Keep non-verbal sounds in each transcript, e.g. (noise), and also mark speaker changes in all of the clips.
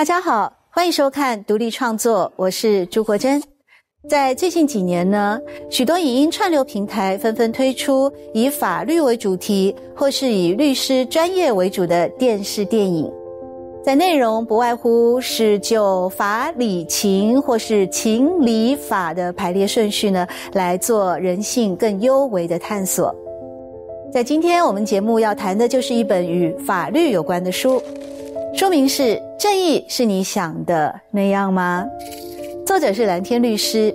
Speaker 1: 大家好，欢迎收看独立创作，我是朱国珍。在最近几年呢，许多影音串流平台纷纷推出以法律为主题，或是以律师专业为主的电视电影。在内容不外乎是就法理情，或是情理法的排列顺序呢，来做人性更优微的探索。在今天我们节目要谈的就是一本与法律有关的书，书名是《正义是你想的那样吗》，作者是蓝天律师。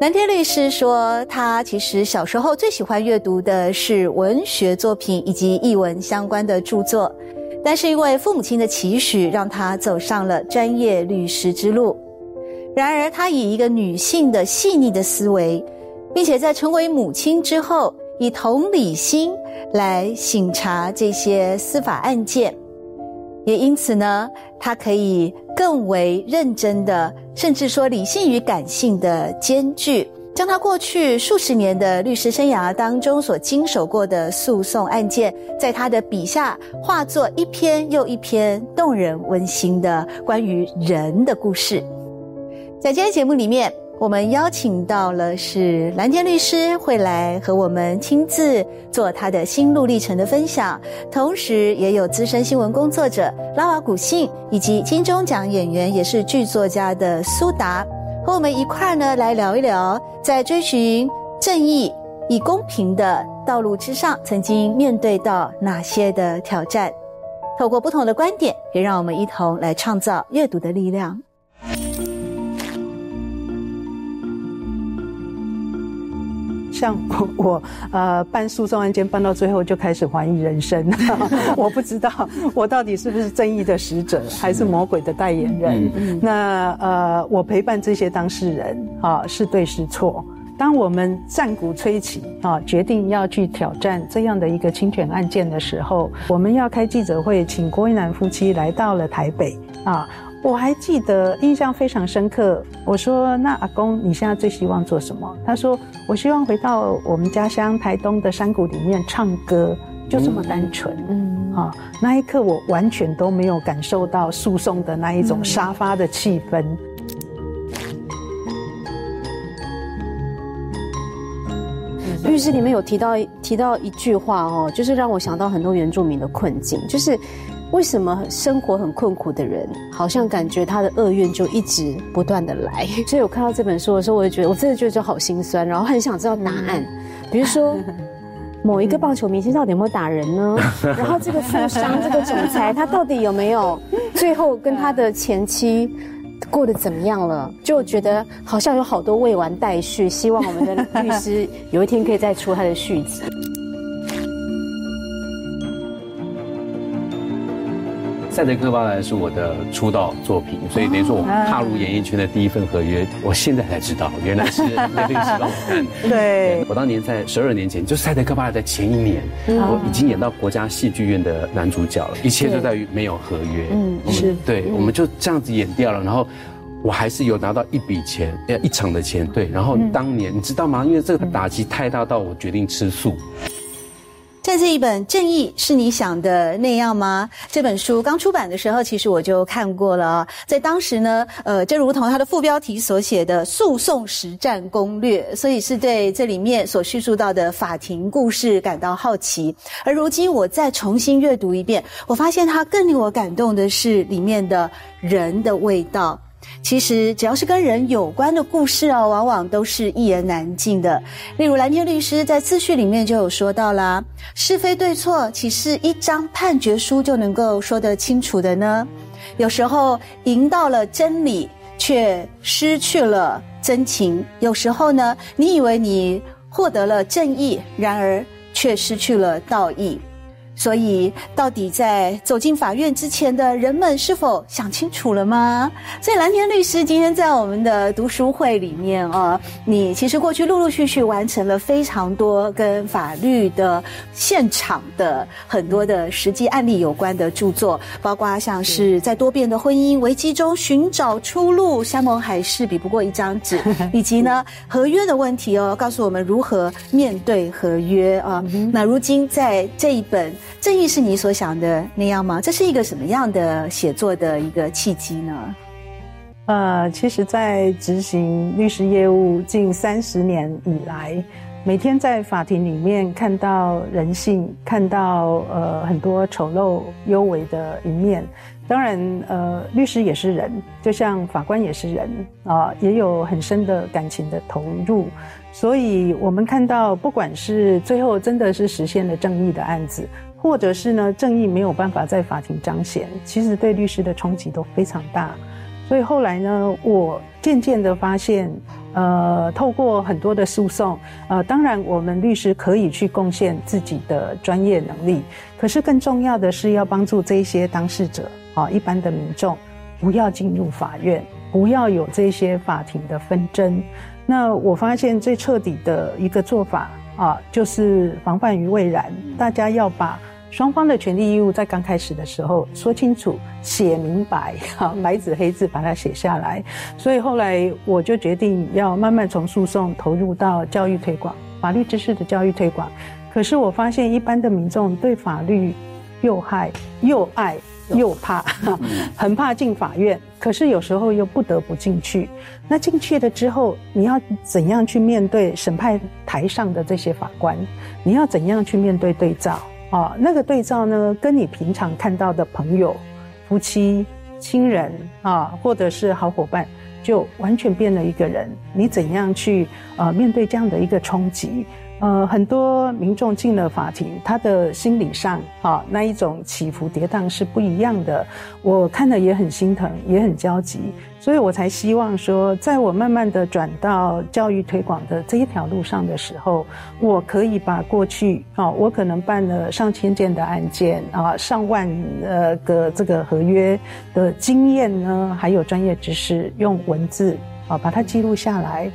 Speaker 1: 蓝天律师说，他其实小时候最喜欢阅读的是文学作品以及译文相关的著作，但是因为父母亲的期许，让他走上了专业律师之路。然而，他以一个女性的细腻的思维，并且在成为母亲之后。以同理心来审查这些司法案件，也因此呢，他可以更为认真的，甚至说理性与感性的兼具，将他过去数十年的律师生涯当中所经手过的诉讼案件，在他的笔下化作一篇又一篇动人温馨的关于人的故事。在今天节目里面。我们邀请到了是蓝天律师，会来和我们亲自做他的心路历程的分享。同时，也有资深新闻工作者拉瓦古信，以及金钟奖演员，也是剧作家的苏达，和我们一块儿呢来聊一聊，在追寻正义、以公平的道路之上，曾经面对到哪些的挑战。透过不同的观点，也让我们一同来创造阅读的力量。
Speaker 2: 像 (laughs) 我，我呃办诉讼案件办到最后就开始怀疑人生，(laughs) 我不知道我到底是不是正义的使者，还是魔鬼的代言人。那呃，我陪伴这些当事人啊，是对是错？当我们战鼓吹起啊，决定要去挑战这样的一个侵权案件的时候，我们要开记者会，请郭一南夫妻来到了台北啊。我还记得，印象非常深刻。我说：“那阿公，你现在最希望做什么？”他说：“我希望回到我们家乡台东的山谷里面唱歌，就这么单纯。”嗯，啊，那一刻我完全都没有感受到诉讼的那一种沙发的气氛。
Speaker 3: 律师里面有提到提到一句话哦，就是让我想到很多原住民的困境，就是。为什么生活很困苦的人，好像感觉他的厄运就一直不断的来？(laughs) 所以我看到这本书的时候，我就觉得我真的觉得就好心酸，然后很想知道答案。(laughs) 比如说，某一个棒球明星到底有没有打人呢？(laughs) 然后这个富商、这个总裁，他到底有没有最后跟他的前妻过得怎么样了？就觉得好像有好多未完待续，希望我们的律师有一天可以再出他的续集。
Speaker 4: 赛德克巴莱是我的出道作品，所以等于说我踏入演艺圈的第一份合约，我现在才知道，原来是那律我看。(laughs)
Speaker 2: 对，
Speaker 4: 我当年在十二年前，就赛德克巴莱在前一年，我已经演到国家戏剧院的男主角了，一切都在于没有合约。嗯，是对，我们就这样子演掉了，然后我还是有拿到一笔钱，呃，一场的钱。对，然后当年你知道吗？因为这个打击太大，到我决定吃素。
Speaker 1: 在这一本《正义是你想的那样吗》这本书刚出版的时候，其实我就看过了。在当时呢，呃，就如同它的副标题所写的“诉讼实战攻略”，所以是对这里面所叙述到的法庭故事感到好奇。而如今我再重新阅读一遍，我发现它更令我感动的是里面的人的味道。其实，只要是跟人有关的故事哦，往往都是一言难尽的。例如，蓝天律师在自序里面就有说到啦：是非对错，岂是一张判决书就能够说得清楚的呢？有时候赢到了真理，却失去了真情；有时候呢，你以为你获得了正义，然而却失去了道义。所以，到底在走进法院之前的人们是否想清楚了吗？所以，蓝天律师今天在我们的读书会里面啊，你其实过去陆陆续续完成了非常多跟法律的现场的很多的实际案例有关的著作，包括像是在多变的婚姻危机中寻找出路，山盟海誓比不过一张纸，(laughs) 以及呢合约的问题哦，告诉我们如何面对合约啊。那如今在这一本。正义是你所想的那样吗？这是一个什么样的写作的一个契机呢？
Speaker 2: 呃，其实，在执行律师业务近三十年以来，每天在法庭里面看到人性，看到呃很多丑陋、幽微的一面。当然，呃，律师也是人，就像法官也是人啊，也有很深的感情的投入。所以，我们看到，不管是最后真的是实现了正义的案子，或者是呢正义没有办法在法庭彰显，其实对律师的冲击都非常大。所以后来呢，我渐渐的发现，呃，透过很多的诉讼，呃，当然我们律师可以去贡献自己的专业能力，可是更重要的是要帮助这些当事者啊，一般的民众不要进入法院，不要有这些法庭的纷争。那我发现最彻底的一个做法啊，就是防范于未然，大家要把。双方的权利义务在刚开始的时候说清楚、写明白，哈，白纸黑字把它写下来。所以后来我就决定要慢慢从诉讼投入到教育推广、法律知识的教育推广。可是我发现一般的民众对法律又害又爱又怕，(laughs) 很怕进法院。可是有时候又不得不进去。那进去了之后，你要怎样去面对审判台上的这些法官？你要怎样去面对对照？啊，那个对照呢，跟你平常看到的朋友、夫妻、亲人啊，或者是好伙伴，就完全变了一个人。你怎样去呃面对这样的一个冲击？呃，很多民众进了法庭，他的心理上啊那一种起伏跌宕是不一样的。我看了也很心疼，也很焦急，所以我才希望说，在我慢慢的转到教育推广的这一条路上的时候，我可以把过去啊，我可能办了上千件的案件啊，上万呃个这个合约的经验呢，还有专业知识，用文字啊把它记录下来。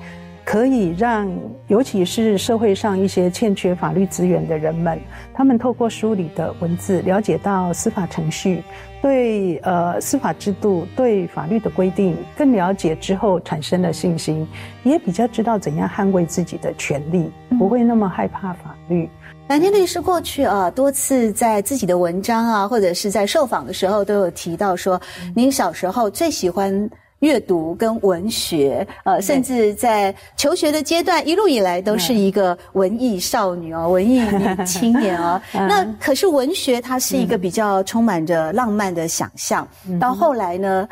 Speaker 2: 可以让，尤其是社会上一些欠缺法律资源的人们，他们透过书里的文字，了解到司法程序，对呃司法制度、对法律的规定更了解之后，产生了信心，也比较知道怎样捍卫自己的权利，不会那么害怕法律。
Speaker 1: 蓝天律师过去啊，多次在自己的文章啊，或者是在受访的时候，都有提到说，您小时候最喜欢。阅读跟文学，呃，甚至在求学的阶段，一路以来都是一个文艺少女哦，(laughs) 文艺女青年哦。那可是文学，它是一个比较充满着浪漫的想象。到后来呢，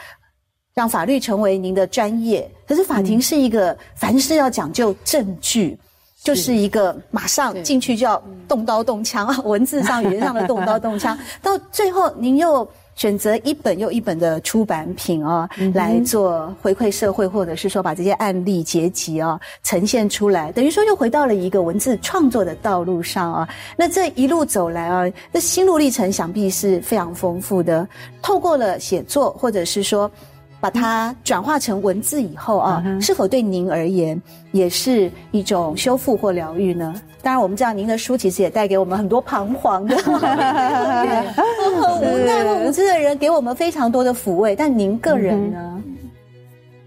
Speaker 1: 让法律成为您的专业，可是法庭是一个凡事要讲究证据，就是一个马上进去就要动刀动枪啊，文字上语言上的动刀动枪。(laughs) 到最后，您又。选择一本又一本的出版品啊，来做回馈社会，或者是说把这些案例结集啊呈现出来，等于说又回到了一个文字创作的道路上啊。那这一路走来啊，那心路历程想必是非常丰富的。透过了写作，或者是说。把它转化成文字以后啊，是否对您而言也是一种修复或疗愈呢？当然，我们知道您的书其实也带给我们很多彷徨的、(laughs) (laughs) 很无奈或无知的人，给我们非常多的抚慰。但您个人呢？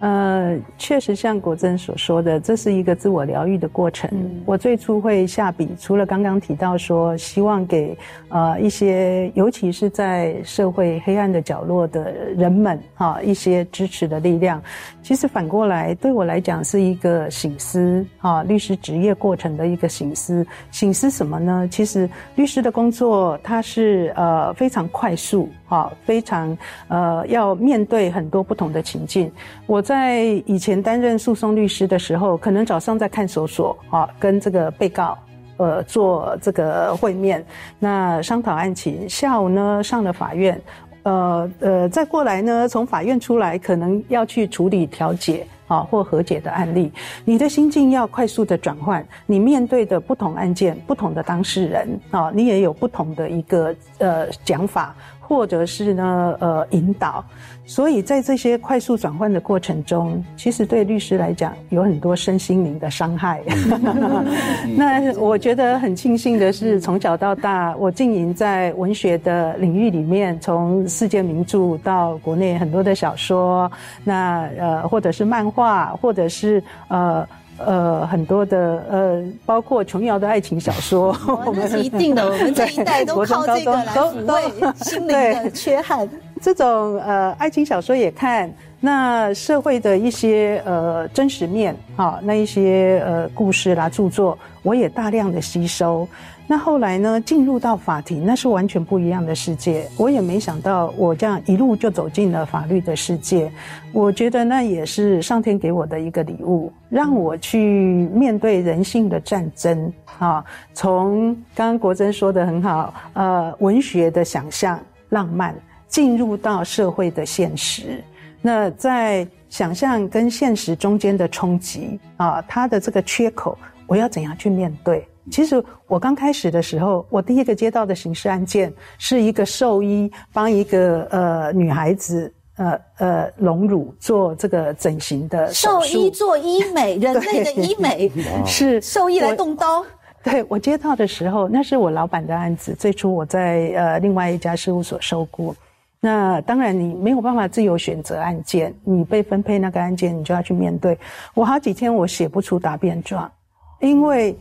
Speaker 2: 呃，确实像国珍所说的，这是一个自我疗愈的过程。我最初会下笔，除了刚刚提到说，希望给呃一些，尤其是在社会黑暗的角落的人们哈一些支持的力量。其实反过来对我来讲是一个醒思啊，律师职业过程的一个醒思。醒思什么呢？其实律师的工作它是呃非常快速。啊，非常呃，要面对很多不同的情境。我在在以前担任诉讼律师的时候，可能早上在看守所啊，跟这个被告呃做这个会面，那商讨案情。下午呢上了法院，呃呃，再过来呢从法院出来，可能要去处理调解啊或和解的案例。你的心境要快速的转换，你面对的不同案件、不同的当事人啊，你也有不同的一个呃讲法。或者是呢，呃，引导，所以在这些快速转换的过程中，其实对律师来讲有很多身心灵的伤害。(laughs) 那我觉得很庆幸的是，从小到大，我经营在文学的领域里面，从世界名著到国内很多的小说，那呃，或者是漫画，或者是呃。呃很多的呃，包括琼瑶的爱情小说，(laughs)
Speaker 1: 我们是一定的，(laughs) 我们这一代都靠这个来抚慰心灵的缺憾。
Speaker 2: 这种呃爱情小说也看，那社会的一些呃真实面啊，那一些呃故事啦著作，我也大量的吸收。那后来呢？进入到法庭，那是完全不一样的世界。我也没想到，我这样一路就走进了法律的世界。我觉得那也是上天给我的一个礼物，让我去面对人性的战争啊。从刚刚国珍说的很好，呃，文学的想象、浪漫，进入到社会的现实。那在想象跟现实中间的冲击啊，它的这个缺口，我要怎样去面对？其实我刚开始的时候，我第一个接到的刑事案件是一个兽医帮一个呃女孩子呃呃隆乳做这个整形的
Speaker 1: 兽医做医美，(laughs) 人类的医美
Speaker 2: 是
Speaker 1: 兽医来动刀。
Speaker 2: 对我接到的时候，那是我老板的案子。最初我在呃另外一家事务所收过。那当然你没有办法自由选择案件，你被分配那个案件，你就要去面对。我好几天我写不出答辩状，因为。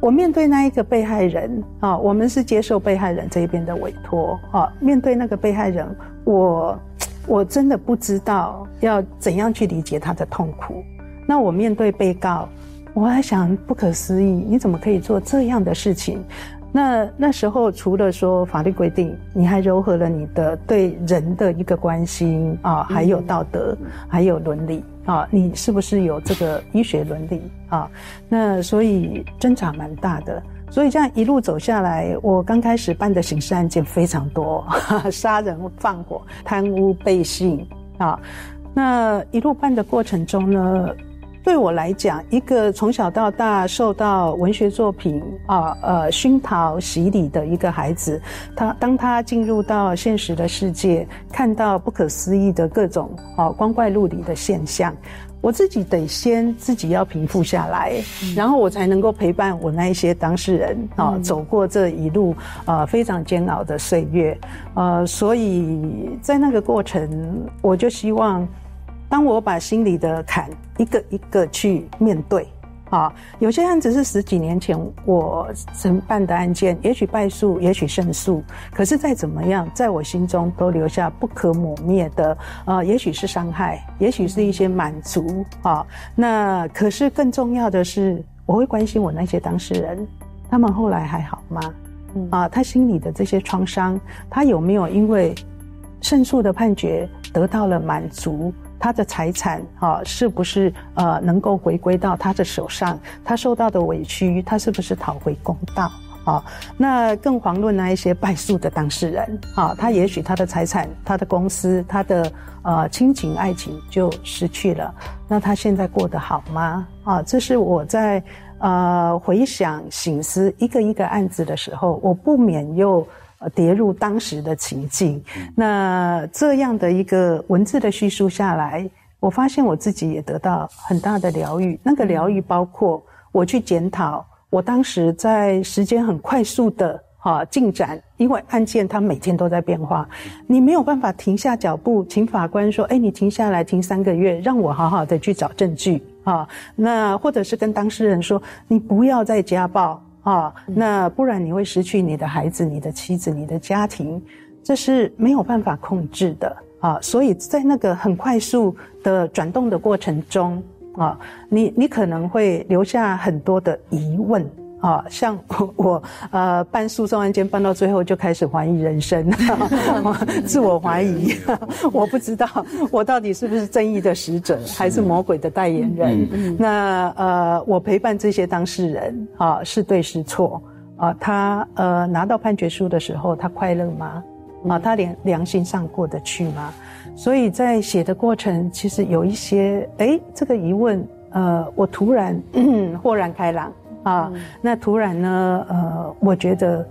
Speaker 2: 我面对那一个被害人啊，我们是接受被害人这一边的委托啊。面对那个被害人，我我真的不知道要怎样去理解他的痛苦。那我面对被告，我还想不可思议，你怎么可以做这样的事情？那那时候除了说法律规定，你还糅合了你的对人的一个关心啊，还有道德，还有伦理。啊，你是不是有这个医学伦理啊？那所以挣扎蛮大的，所以这样一路走下来，我刚开始办的刑事案件非常多，(laughs) 杀人放火、贪污背信啊。那一路办的过程中呢？对我来讲，一个从小到大受到文学作品啊呃熏陶洗礼的一个孩子，他当他进入到现实的世界，看到不可思议的各种啊光怪陆离的现象，我自己得先自己要平复下来，然后我才能够陪伴我那一些当事人啊走过这一路啊非常煎熬的岁月，呃，所以在那个过程，我就希望。当我把心里的坎一个一个去面对，啊，有些案子是十几年前我承办的案件，也许败诉，也许胜诉，可是再怎么样，在我心中都留下不可磨灭的，呃，也许是伤害，也许是一些满足，啊，那可是更重要的是，我会关心我那些当事人，他们后来还好吗？啊，他心里的这些创伤，他有没有因为胜诉的判决得到了满足？他的财产啊，是不是呃能够回归到他的手上？他受到的委屈，他是不是讨回公道啊？那更遑论那一些败诉的当事人啊，他也许他的财产、他的公司、他的呃亲情、爱情就失去了。那他现在过得好吗？啊，这是我在呃回想、醒思一个一个案子的时候，我不免又。呃，跌入当时的情境，那这样的一个文字的叙述下来，我发现我自己也得到很大的疗愈。那个疗愈包括我去检讨，我当时在时间很快速的哈进展，因为案件它每天都在变化，你没有办法停下脚步，请法官说：“哎，你停下来，停三个月，让我好好的去找证据啊。”那或者是跟当事人说：“你不要再家暴。”啊，那不然你会失去你的孩子、你的妻子、你的家庭，这是没有办法控制的啊！所以在那个很快速的转动的过程中啊，你你可能会留下很多的疑问。啊，像我呃办诉讼案件办到最后就开始怀疑人生，(laughs) (laughs) 自我怀疑，(laughs) 我不知道我到底是不是正义的使者，还是魔鬼的代言人。那呃，我陪伴这些当事人啊，是对是错啊？他呃拿到判决书的时候，他快乐吗？啊，他良良心上过得去吗？所以在写的过程，其实有一些哎这个疑问，呃，我突然 (clears throat) 豁然开朗。啊，那突然呢？呃，我觉得，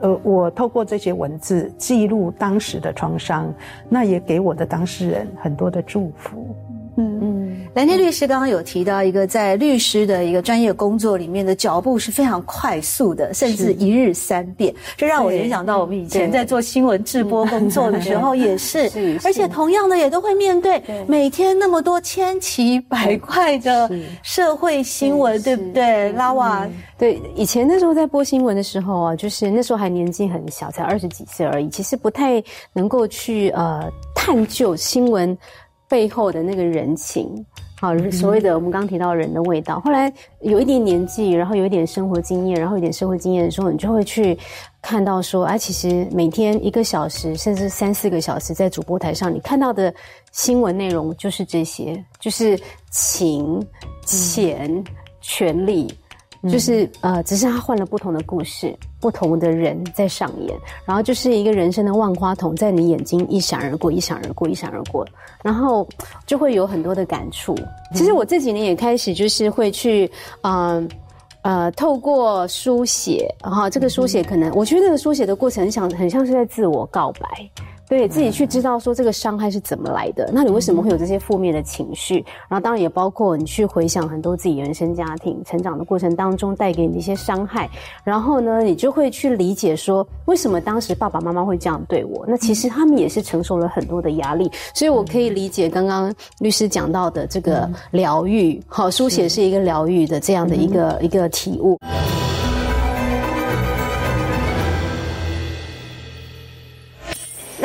Speaker 2: 呃，我透过这些文字记录当时的创伤，那也给我的当事人很多的祝福。嗯嗯，
Speaker 1: 蓝天律师刚刚有提到一个在律师的一个专业工作里面的脚步是非常快速的，甚至一日三变，这让我联想到我们以前在做新闻制播工作的时候也 (laughs) 是，而且同样的也都会面对每天那么多千奇百怪的社会新闻，对不对？拉瓦，
Speaker 3: 对，以前那时候在播新闻的时候啊，就是那时候还年纪很小，才二十几岁而已，其实不太能够去呃探究新闻背后的那个人情。好，所谓的我们刚刚提到人的味道。后来有一点年纪，然后有一点生活经验，然后有点社会经验的时候，你就会去看到说，哎，其实每天一个小时，甚至三四个小时，在主播台上，你看到的新闻内容就是这些，就是情、钱、权力。就是呃，只是他换了不同的故事，不同的人在上演，然后就是一个人生的万花筒在你眼睛一闪而过，一闪而过，一闪而过，然后就会有很多的感触。其实我这几年也开始就是会去，嗯呃，透过书写，然后这个书写可能，我觉得那个书写的过程，很像很像是在自我告白。对自己去知道说这个伤害是怎么来的，那你为什么会有这些负面的情绪？然后当然也包括你去回想很多自己原生家庭成长的过程当中带给你的一些伤害，然后呢，你就会去理解说为什么当时爸爸妈妈会这样对我？那其实他们也是承受了很多的压力，所以我可以理解刚刚律师讲到的这个疗愈，好，书写是一个疗愈的这样的一个一个体悟。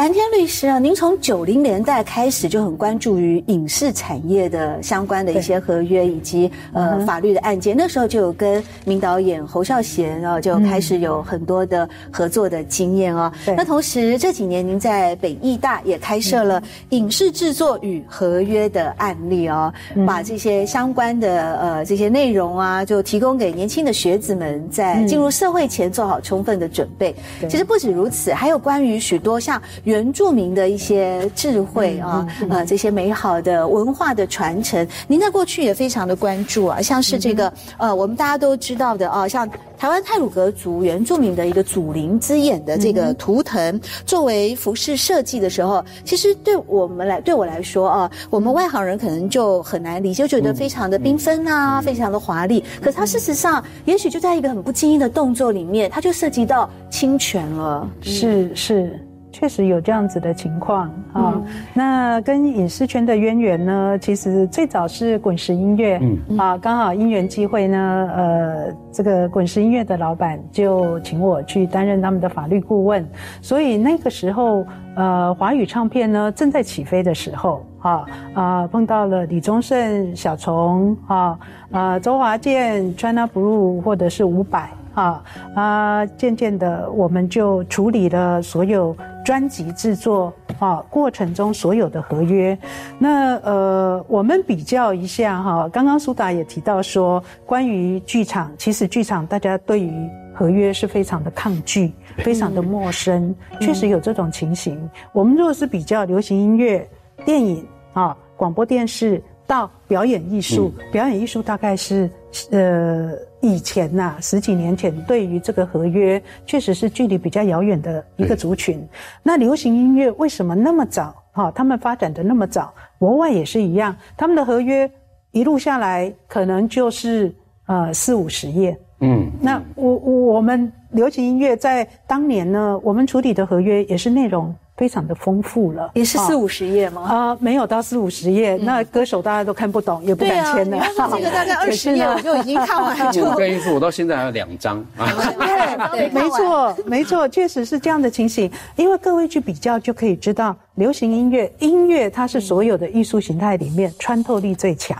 Speaker 1: 蓝天律师啊，您从九零年代开始就很关注于影视产业的相关的一些合约以及呃法律的案件。那时候就有跟名导演侯孝贤啊，就开始有很多的合作的经验啊。那同时这几年您在北艺大也开设了影视制作与合约的案例哦，把这些相关的呃这些内容啊，就提供给年轻的学子们在进入社会前做好充分的准备。其实不止如此，还有关于许多像。原住民的一些智慧啊，呃，这些美好的文化的传承，您在过去也非常的关注啊，像是这个呃，我们大家都知道的啊，像台湾泰鲁格族原住民的一个祖灵之眼的这个图腾，作为服饰设计的时候，其实对我们来，对我来说啊，我们外行人可能就很难理解，觉得非常的缤纷啊，非常的华丽，可是它事实上，也许就在一个很不经意的动作里面，它就涉及到侵权了，
Speaker 2: 是是。确实有这样子的情况啊。那跟影视圈的渊源呢，其实最早是滚石音乐啊，刚好因缘机会呢，呃，这个滚石音乐的老板就请我去担任他们的法律顾问。所以那个时候，呃，华语唱片呢正在起飞的时候啊啊，碰到了李宗盛、小虫啊啊，周华健、China Blue 或者是伍佰。啊啊！渐渐的，我们就处理了所有专辑制作啊过程中所有的合约。那呃，我们比较一下哈，刚刚苏达也提到说，关于剧场，其实剧场大家对于合约是非常的抗拒，非常的陌生，确实有这种情形。我们如果是比较流行音乐、电影啊、广播电视到表演艺术，表演艺术大概是呃。以前呐，十几年前，对于这个合约，确实是距离比较遥远的一个族群。那流行音乐为什么那么早？哈，他们发展的那么早，国外也是一样，他们的合约一路下来，可能就是呃四五十页。嗯，那我我们流行音乐在当年呢，我们处理的合约也是内容。非常的丰富了，
Speaker 1: 也是四五十页吗？
Speaker 2: 啊，没有到四五十页，那歌手大家都看不懂，也不敢签的。(laughs)
Speaker 1: 这个大概二十页我就已经看完了。(laughs)
Speaker 4: 我跟你说，我到现在还有两张。(laughs)
Speaker 2: 对，没错，没错，确实是这样的情形。因为各位去比较就可以知道，流行音乐，音乐它是所有的艺术形态里面穿透力最强。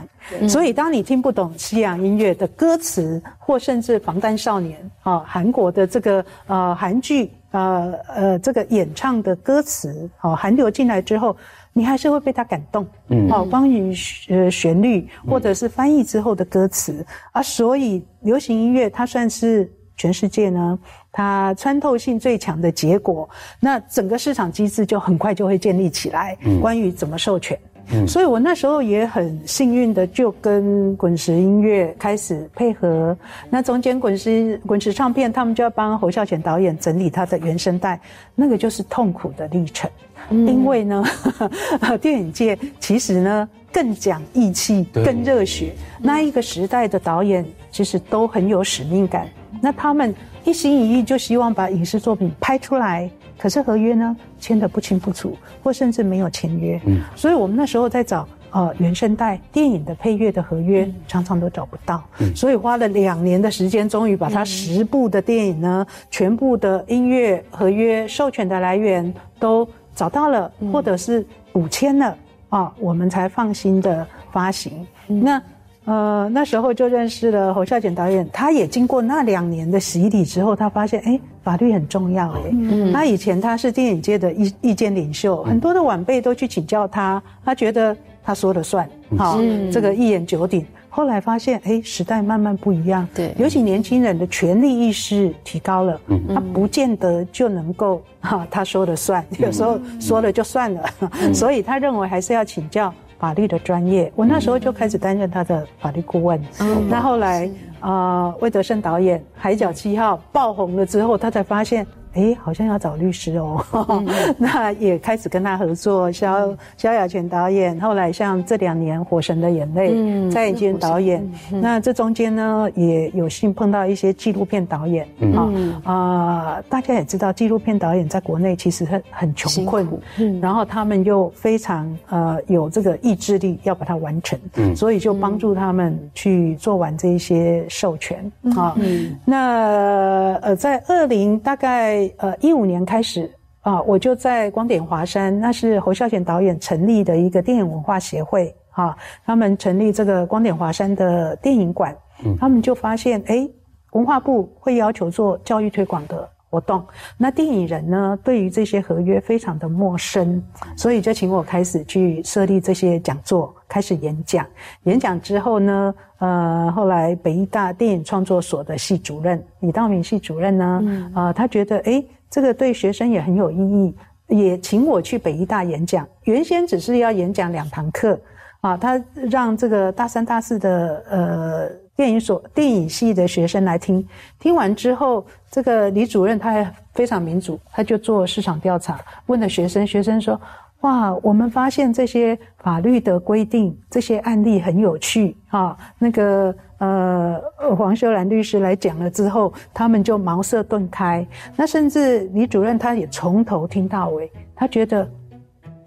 Speaker 2: 所以当你听不懂西洋音乐的歌词，或甚至防弹少年啊，韩国的这个呃韩剧。呃呃，这个演唱的歌词哦，韩流进来之后，你还是会被他感动。嗯，哦，关于呃旋律或者是翻译之后的歌词啊，所以流行音乐它算是全世界呢，它穿透性最强的结果。那整个市场机制就很快就会建立起来。嗯，关于怎么授权。所以，我那时候也很幸运的，就跟滚石音乐开始配合。那中间滚石滚石唱片，他们就要帮侯孝贤导演整理他的原声带，那个就是痛苦的历程。因为呢，(laughs) 电影界其实呢，更讲义气、更热血。那一个时代的导演其实都很有使命感，那他们一心一意就希望把影视作品拍出来，可是合约呢签得不清不楚，或甚至没有签约。嗯，所以我们那时候在找。呃，原声带电影的配乐的合约常常都找不到，嗯所以花了两年的时间，终于把它十部的电影呢，全部的音乐合约授权的来源都找到了，或者是补签了啊，我们才放心的发行。那呃那时候就认识了侯孝贤导演，他也经过那两年的洗礼之后，他发现哎，法律很重要哎。他以前他是电影界的意意见领袖，很多的晚辈都去请教他，他觉得。他说了算，好，这个一言九鼎。后来发现，哎，时代慢慢不一样，
Speaker 3: 对，
Speaker 2: 尤其年轻人的权利意识提高了，他不见得就能够哈，他说了算，有时候说了就算了，(laughs) 所以他认为还是要请教法律的专业。我那时候就开始担任他的法律顾问。那后来啊，魏德胜导演《海角七号》爆红了之后，他才发现。哎，好像要找律师哦，(laughs) 那也开始跟他合作。萧萧亚全导演，后来像这两年《火神的眼泪》，蔡颖坚导演。那这中间呢，也有幸碰到一些纪录片导演啊啊！大家也知道，纪录片导演在国内其实很很穷困，嗯然后他们又非常呃有这个意志力要把它完成，嗯所以就帮助他们去做完这一些授权啊。那呃，在二零大概。呃，一五年开始啊，我就在光点华山，那是侯孝贤导演成立的一个电影文化协会啊。他们成立这个光点华山的电影馆，他们就发现，哎，文化部会要求做教育推广的活动，那电影人呢，对于这些合约非常的陌生，所以就请我开始去设立这些讲座，开始演讲。演讲之后呢，呃，后来北艺大电影创作所的系主任李道明系主任呢，啊，他觉得哎，这个对学生也很有意义，也请我去北艺大演讲。原先只是要演讲两堂课，啊，他让这个大三、大四的呃电影所电影系的学生来听，听完之后，这个李主任他还非常民主，他就做市场调查，问了学生，学生说。哇，我们发现这些法律的规定，这些案例很有趣啊。那个呃，黄秀兰律师来讲了之后，他们就茅塞顿开。那甚至李主任他也从头听到尾，他觉得，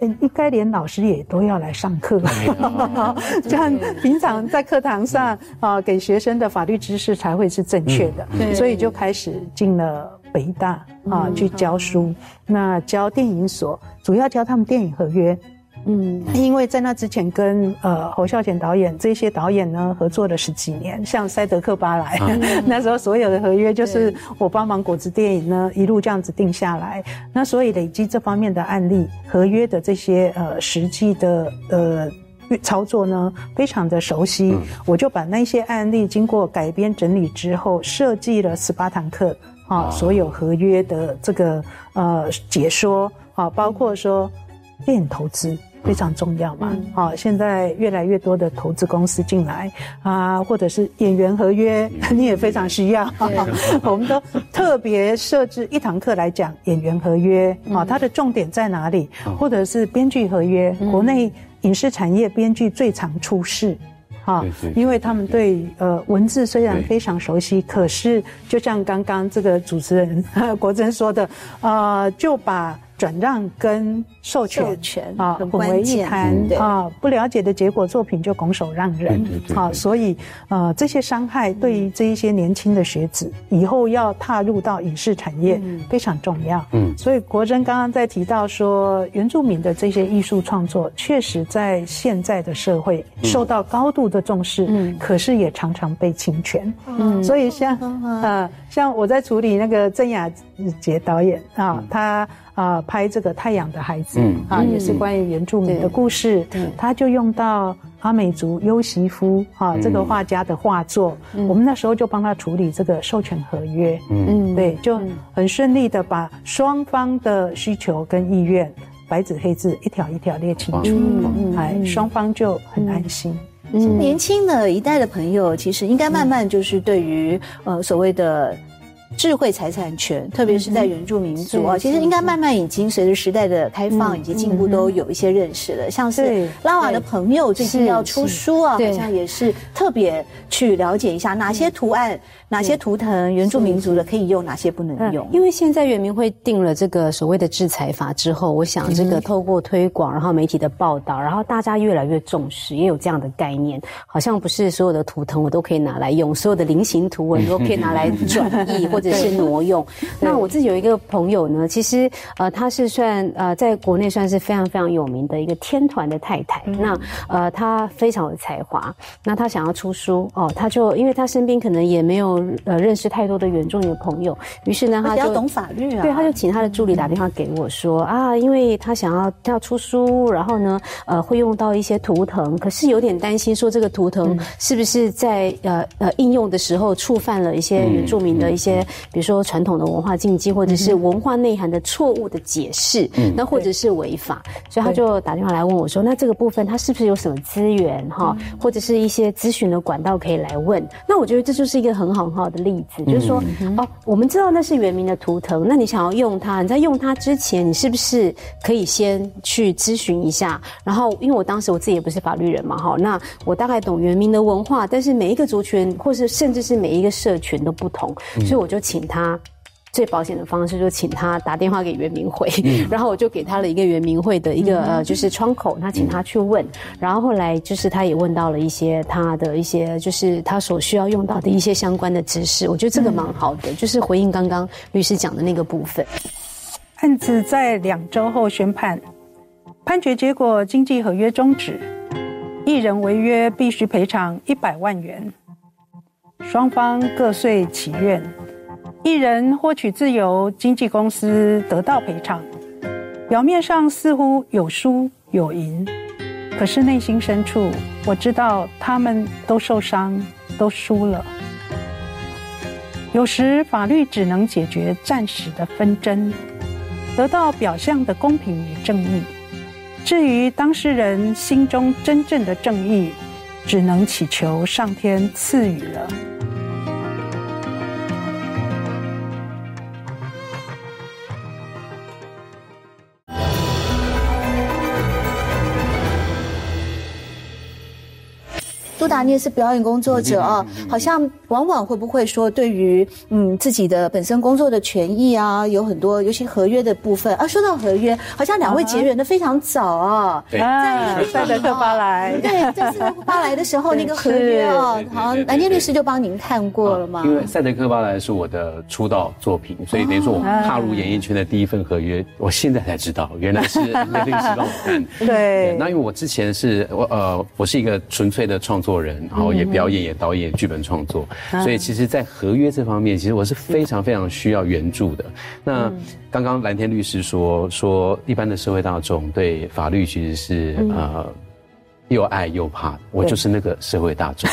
Speaker 2: 应该连老师也都要来上课，(laughs) 这样平常在课堂上啊，给学生的法律知识才会是正确的。所以就开始进了北大啊，去教书，那教电影所。主要教他们电影合约，嗯，因为在那之前跟呃侯孝贤导演这些导演呢合作了十几年，像塞德克巴莱，(laughs) 那时候所有的合约就是我帮忙果子电影呢一路这样子定下来，那所以累积这方面的案例合约的这些呃实际的呃操作呢非常的熟悉，我就把那些案例经过改编整理之后，设计了十八堂课啊，所有合约的这个呃解说。啊，包括说电影投资非常重要嘛。好，现在越来越多的投资公司进来啊，或者是演员合约，(laughs) 你也非常需要。(laughs) 我们都特别设置一堂课来讲演员合约啊，它的重点在哪里？或者是编剧合约，国内影视产业编剧最常出事，哈，因为他们对呃文字虽然非常熟悉，可是就像刚刚这个主持人 (laughs) 国珍说的，呃，就把。转让跟授权
Speaker 1: 啊
Speaker 2: 混为一谈啊，不了解的结果，作品就拱手让人啊，所以呃这些伤害对于这一些年轻的学子以后要踏入到影视产业非常重要。嗯，所以国珍刚刚在提到说，原住民的这些艺术创作确实在现在的社会受到高度的重视，嗯，可是也常常被侵权。嗯，所以像呃像我在处理那个郑雅杰导演啊，他。啊，拍这个《太阳的孩子》啊，也是关于原住民的故事。他就用到阿美族优席夫啊这个画家的画作，我们那时候就帮他处理这个授权合约。嗯，对，就很顺利的把双方的需求跟意愿白纸黑字一条一条列清楚，哎，双方就很安心。
Speaker 1: 年轻的一代的朋友，其实应该慢慢就是对于呃所谓的。智慧财产权，特别是在原住民族啊，其实应该慢慢已经随着时代的开放以及进步，都有一些认识了。像是拉瓦的朋友最近要出书啊，好像也是特别去了解一下哪些图案。哪些图腾原住民族的可以用，哪些不能用？
Speaker 3: 因为现在原民会定了这个所谓的制裁法之后，我想这个透过推广，然后媒体的报道，然后大家越来越重视，也有这样的概念，好像不是所有的图腾我都可以拿来用，所有的菱形图文都可以拿来转译 (laughs) 或者是挪用。那我自己有一个朋友呢，其实呃他是算呃在国内算是非常非常有名的一个天团的太太。那呃他非常有才华，那他想要出书哦，他就因为他身边可能也没有。呃，认识太多的原住民的朋友，于是呢，他
Speaker 1: 就懂法律啊。
Speaker 3: 对，他就请他的助理打电话给我说啊，因为他想要他要出书，然后呢，呃，会用到一些图腾，可是有点担心说这个图腾是不是在呃呃应用的时候触犯了一些原住民的一些，比如说传统的文化禁忌，或者是文化内涵的错误的解释，嗯。那或者是违法，所以他就打电话来问我说，那这个部分他是不是有什么资源哈，或者是一些咨询的管道可以来问？那我觉得这就是一个很好。很好的例子就是说，哦，我们知道那是原名的图腾，那你想要用它，你在用它之前，你是不是可以先去咨询一下？然后，因为我当时我自己也不是法律人嘛，哈，那我大概懂原名的文化，但是每一个族群，或是甚至是每一个社群都不同，所以我就请他。最保险的方式就请他打电话给袁明会，(laughs) 然后我就给他了一个袁明慧的一个呃就是窗口，那请他去问，然后后来就是他也问到了一些他的一些就是他所需要用到的一些相关的知识，我觉得这个蛮好的，就是回应刚刚律师讲的那个部分。
Speaker 2: 案子在两周后宣判，判决结果经济合约终止，一人违约必须赔偿一百万元，双方各遂其愿。艺人获取自由，经纪公司得到赔偿，表面上似乎有输有赢，可是内心深处，我知道他们都受伤，都输了。有时法律只能解决暂时的纷争，得到表象的公平与正义。至于当事人心中真正的正义，只能祈求上天赐予了。
Speaker 1: 苏达，你也是表演工作者啊，好像往往会不会说，对于嗯自己的本身工作的权益啊，有很多，尤其合约的部分啊。说到合约，好像两位结缘的非常早啊，
Speaker 2: 在赛德克巴莱，
Speaker 1: 对，在赛德克巴莱的时候，那个合约啊，好像南天律师就帮您看过了吗？
Speaker 4: 因为赛德克巴莱是我的出道作品，所以等于说我踏入演艺圈的第一份合约，我现在才知道，原来是蓝天律师帮我看。
Speaker 2: 对，
Speaker 4: 那因为我之前是我呃，我是一个纯粹的创作。人，然后也表演，也导演，剧本创作，所以其实，在合约这方面，其实我是非常非常需要援助的。那刚刚蓝天律师说说，一般的社会大众对法律其实是呃又爱又怕，我就是那个社会大众。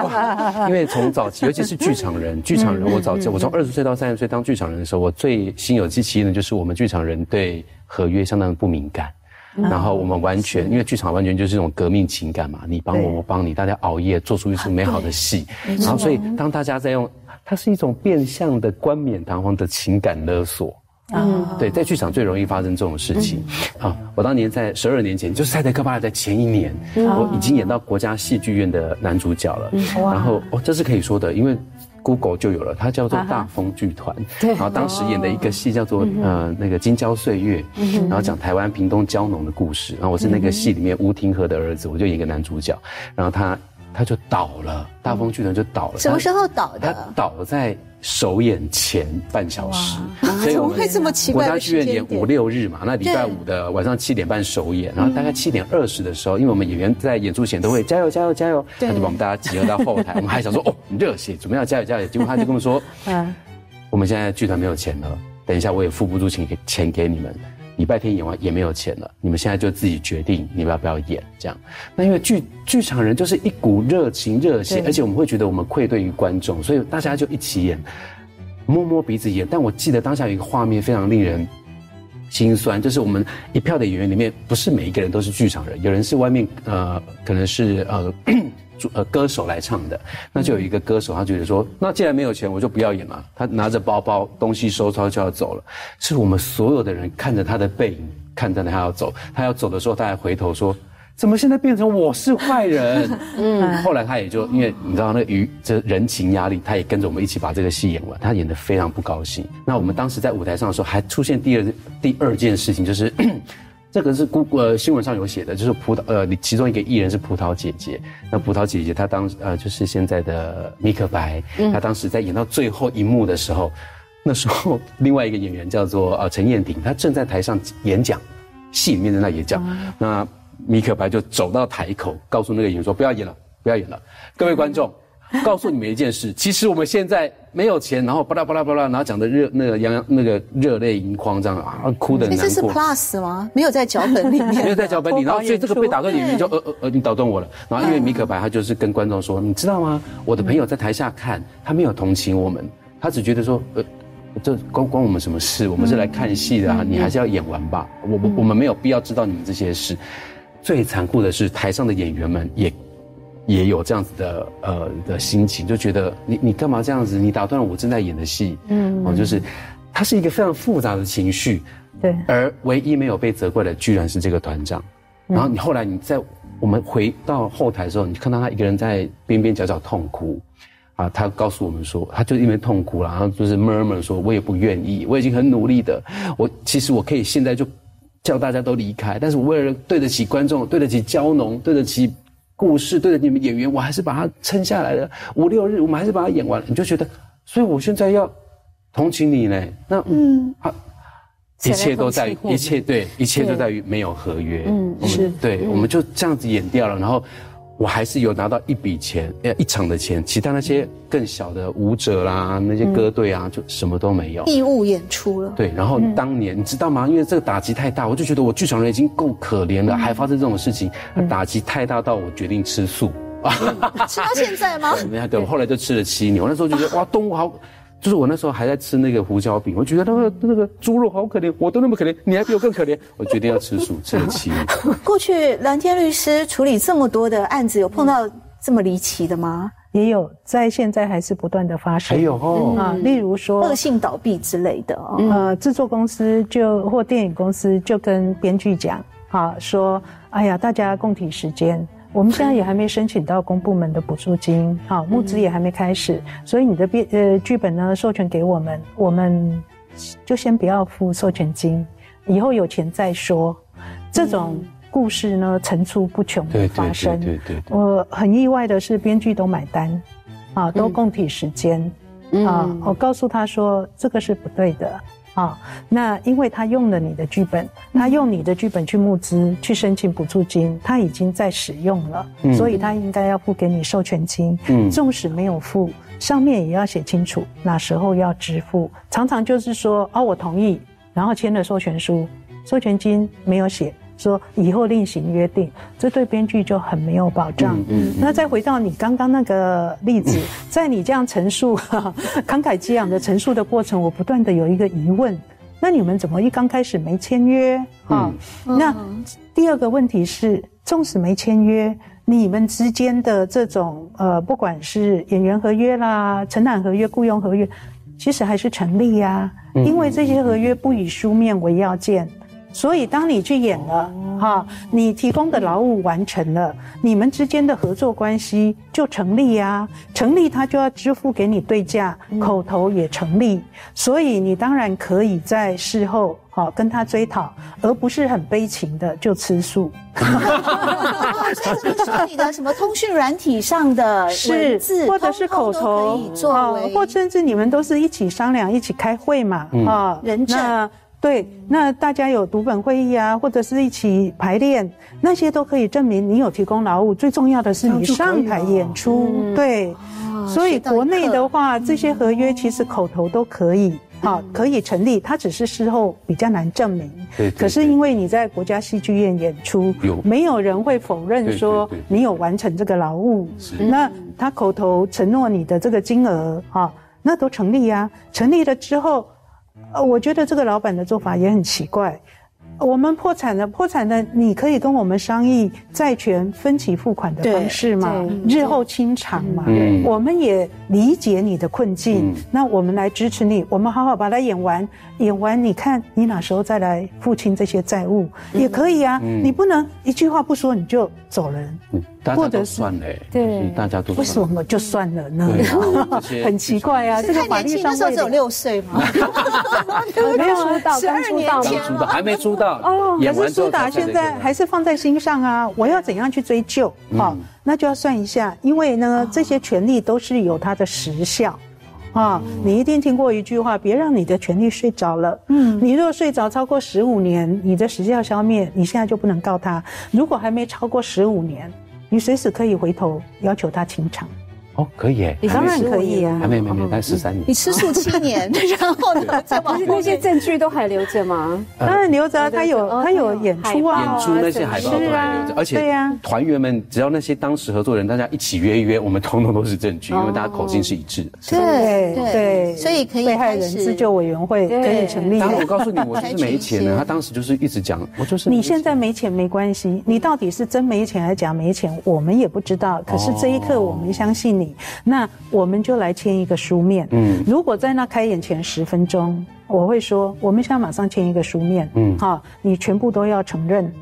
Speaker 4: (laughs) 因为从早期，尤其是剧场人，剧场人，我早期我从二十岁到三十岁当剧场人的时候，我最心有戚戚的就是我们剧场人对合约相当不敏感。然后我们完全，因为剧场完全就是一种革命情感嘛，你帮我，我帮你，大家熬夜做出一出美好的戏。然后，所以当大家在用，它是一种变相的冠冕堂皇的情感勒索。嗯，对，在剧场最容易发生这种事情。啊，我当年在十二年前，就是《赛德克巴莱》在前一年，我已经演到国家戏剧院的男主角了。然后，哦，这是可以说的，因为。Google 就有了，它叫做大风剧团。对，然后当时演的一个戏叫做呃那个金郊岁月，然后讲台湾屏东蕉农的故事。然后我是那个戏里面吴廷和的儿子，我就演一个男主角。然后他他就倒了，大风剧团就倒了。
Speaker 1: 什么时候倒的？
Speaker 4: 他倒在。首演前半小时，
Speaker 1: 所以怎么会这么奇怪？
Speaker 4: 国家剧院演五六日嘛，那礼拜五的晚上七点半首演，然后大概七点二十的时候，因为我们演员在演出前都会加油加油加油，他就把我们大家集合到后台，我们还想说哦热血，怎么样加油加油，结果他就跟我们说，嗯，我们现在剧团没有钱了，等一下我也付不出钱给钱给你们。礼拜天演完也没有钱了，你们现在就自己决定你们要不要演这样。那因为剧剧场人就是一股热情热血，而且我们会觉得我们愧对于观众，所以大家就一起演，摸摸鼻子演。但我记得当下有一个画面非常令人心酸，就是我们一票的演员里面，不是每一个人都是剧场人，有人是外面呃可能是呃主呃歌手来唱的。那就有一个歌手，他觉得说，那既然没有钱，我就不要演了。他拿着包包，东西收抄就要走了。是我们所有的人看着他的背影，看着他要走。他要走的时候，他还回头说。怎么现在变成我是坏人？(laughs) 嗯，(laughs) 后来他也就因为你知道那鱼这人情压力，他也跟着我们一起把这个戏演完。他演的非常不高兴。那我们当时在舞台上的时候，还出现第二第二件事情，就是这个是姑呃新闻上有写的，就是葡萄呃其中一个艺人是葡萄姐姐。那葡萄姐姐她当呃就是现在的米可白，她当时在演到最后一幕的时候，那时候另外一个演员叫做呃陈燕婷，她正在台上演讲，戏里面在那演讲，那。米可白就走到台口，告诉那个演员说：“不要演了，不要演了。”各位观众，(laughs) 告诉你们一件事，其实我们现在没有钱，然后巴拉巴拉巴拉，然后讲的热那个洋那个热泪盈眶这样啊，哭的难过。
Speaker 1: 这是 plus 吗？没有在脚本里面，(laughs)
Speaker 4: 没有在脚本里，(laughs) 然后所以这个被打断演员就呃呃呃，你打断我了。然后因为米可白他就是跟观众说：“你知道吗？我的朋友在台下看，他没有同情我们，他只觉得说呃。”这关关我们什么事？我们是来看戏的啊！你还是要演完吧。我我我们没有必要知道你们这些事。最残酷的是，台上的演员们也也有这样子的呃的心情，就觉得你你干嘛这样子？你打断了我正在演的戏。嗯，哦，就是它是一个非常复杂的情绪。
Speaker 2: 对。
Speaker 4: 而唯一没有被责怪的，居然是这个团长。然后你后来你在我们回到后台的时候，你看到他一个人在边边角角痛哭。啊，他告诉我们说，他就因为痛哭了，然后就是 murmur 说，我也不愿意，我已经很努力的，我其实我可以现在就叫大家都离开，但是我为了对得起观众，对得起胶农，对得起故事，对着你们演员，我还是把它撑下来了。五六日，我们还是把它演完。你就觉得，所以我现在要同情你呢？那嗯，啊，一切都在一切对，一切都在于没有合约。嗯，是对，我们就这样子演掉了，然后。我还是有拿到一笔钱，呃，一场的钱，其他那些更小的舞者啦，那些歌队啊，就什么都没有。
Speaker 1: 义务演出了。
Speaker 4: 对，然后当年你知道吗？因为这个打击太大，我就觉得我剧场人已经够可怜了，还发生这种事情，打击太大到我决定吃素。
Speaker 1: 吃到现在吗？(laughs)
Speaker 4: 没有，对，我后来就吃了七年。我那时候就觉得哇，动物好。就是我那时候还在吃那个胡椒饼，我觉得那个那个猪肉好可怜，我都那么可怜，你还比我更可怜。(laughs) 我决定要吃素，吃了七年。(laughs)
Speaker 1: 过去蓝天律师处理这么多的案子，有碰到这么离奇的吗？
Speaker 2: 也有，在现在还是不断的发生。
Speaker 4: 还有哦，啊，
Speaker 2: 例如说
Speaker 1: 恶性倒闭之类的，
Speaker 2: 呃，制作公司就或电影公司就跟编剧讲，啊，说，哎呀，大家共体时间。我们现在也还没申请到公部门的补助金，好，募资也还没开始，所以你的编呃剧本呢授权给我们，我们就先不要付授权金，以后有钱再说。这种故事呢层出不穷的发生，
Speaker 4: 对对对。
Speaker 2: 我很意外的是，编剧都买单，啊，都供体时间，啊，我告诉他说这个是不对的。啊，那因为他用了你的剧本，他用你的剧本去募资、去申请补助金，他已经在使用了，所以他应该要付给你授权金。嗯，纵使没有付，上面也要写清楚哪时候要支付。常常就是说，哦，我同意，然后签了授权书，授权金没有写。说以后另行约定，这对编剧就很没有保障。嗯那再回到你刚刚那个例子，在你这样陈述慷慨激昂的陈述的过程，我不断的有一个疑问：那你们怎么一刚开始没签约啊？那第二个问题是，纵使没签约，你们之间的这种呃，不管是演员合约啦、承揽合约、雇佣合约，其实还是成立呀，因为这些合约不以书面为要件。所以，当你去演了，哈，你提供的劳务完成了，你们之间的合作关系就成立呀。成立，他就要支付给你对价，口头也成立。所以，你当然可以在事后，哈，跟他追讨，而不是很悲情的就吃素。(laughs)
Speaker 1: 说你的什么通讯软体上的文字，
Speaker 2: 或者是口头，或甚至你们都是一起商量、一起开会嘛，啊，
Speaker 1: 人证。
Speaker 2: 对，那大家有读本会议啊，或者是一起排练，那些都可以证明你有提供劳务。最重要的是你上台演出，对。所以国内的话，这些合约其实口头都可以，好，可以成立。它只是事后比较难证明。
Speaker 4: 对。
Speaker 2: 可是因为你在国家戏剧院演出，有没有人会否认说你有完成这个劳务？那他口头承诺你的这个金额，哈，那都成立呀。成立了之后。呃，我觉得这个老板的做法也很奇怪，我们破产了，破产了，你可以跟我们商议债权分期付款的方式嘛，日后清偿嘛。我们也理解你的困境，那我们来支持你，我们好好把它演完，演完你看你哪时候再来付清这些债务也可以啊。你不能一句话不说你就走人。
Speaker 4: 或者算嘞，对，大家都
Speaker 2: 为什么就算了呢？(laughs) 很奇怪啊，
Speaker 1: 这个法律上那时候只有六岁吗？(laughs)
Speaker 3: 没有出道，十二年
Speaker 4: 前还没出道哦。
Speaker 2: 可是苏打现在还是放在心上啊！我要怎样去追究？好，那就要算一下，因为呢，这些权利都是有它的时效啊。你一定听过一句话：别让你的权利睡着了。嗯，你若睡着超过十五年，你的时效消灭，你现在就不能告他。如果还没超过十五年。你随时可以回头要求他清偿。
Speaker 4: 哦，可以
Speaker 2: 你当然可以啊，
Speaker 4: 还没没没，才十三年。
Speaker 1: 你吃素七年，(laughs) 然后呢？
Speaker 3: 那些证据都还留着吗？
Speaker 2: 当然留着，他有他有演出啊，
Speaker 4: 演出那些海报都还留着，而且对呀，团员们只要那些当时合作人，大家一起约一约，我们通通都是证据，因为大家口径是一致的。
Speaker 2: 对对，
Speaker 1: 所以可以
Speaker 2: 被害人自救委员会可以成立。
Speaker 4: 当然，我告诉你，我就是没钱的。他当时就是一直讲，我就是
Speaker 2: 你现在没钱没关系，你到底是真没钱还是假没钱，我们也不知道。可是这一刻，我们相信你。那我们就来签一个书面。嗯，如果在那开演前十分钟，我会说，我们现在马上签一个书面。嗯，好，你全部都要承认，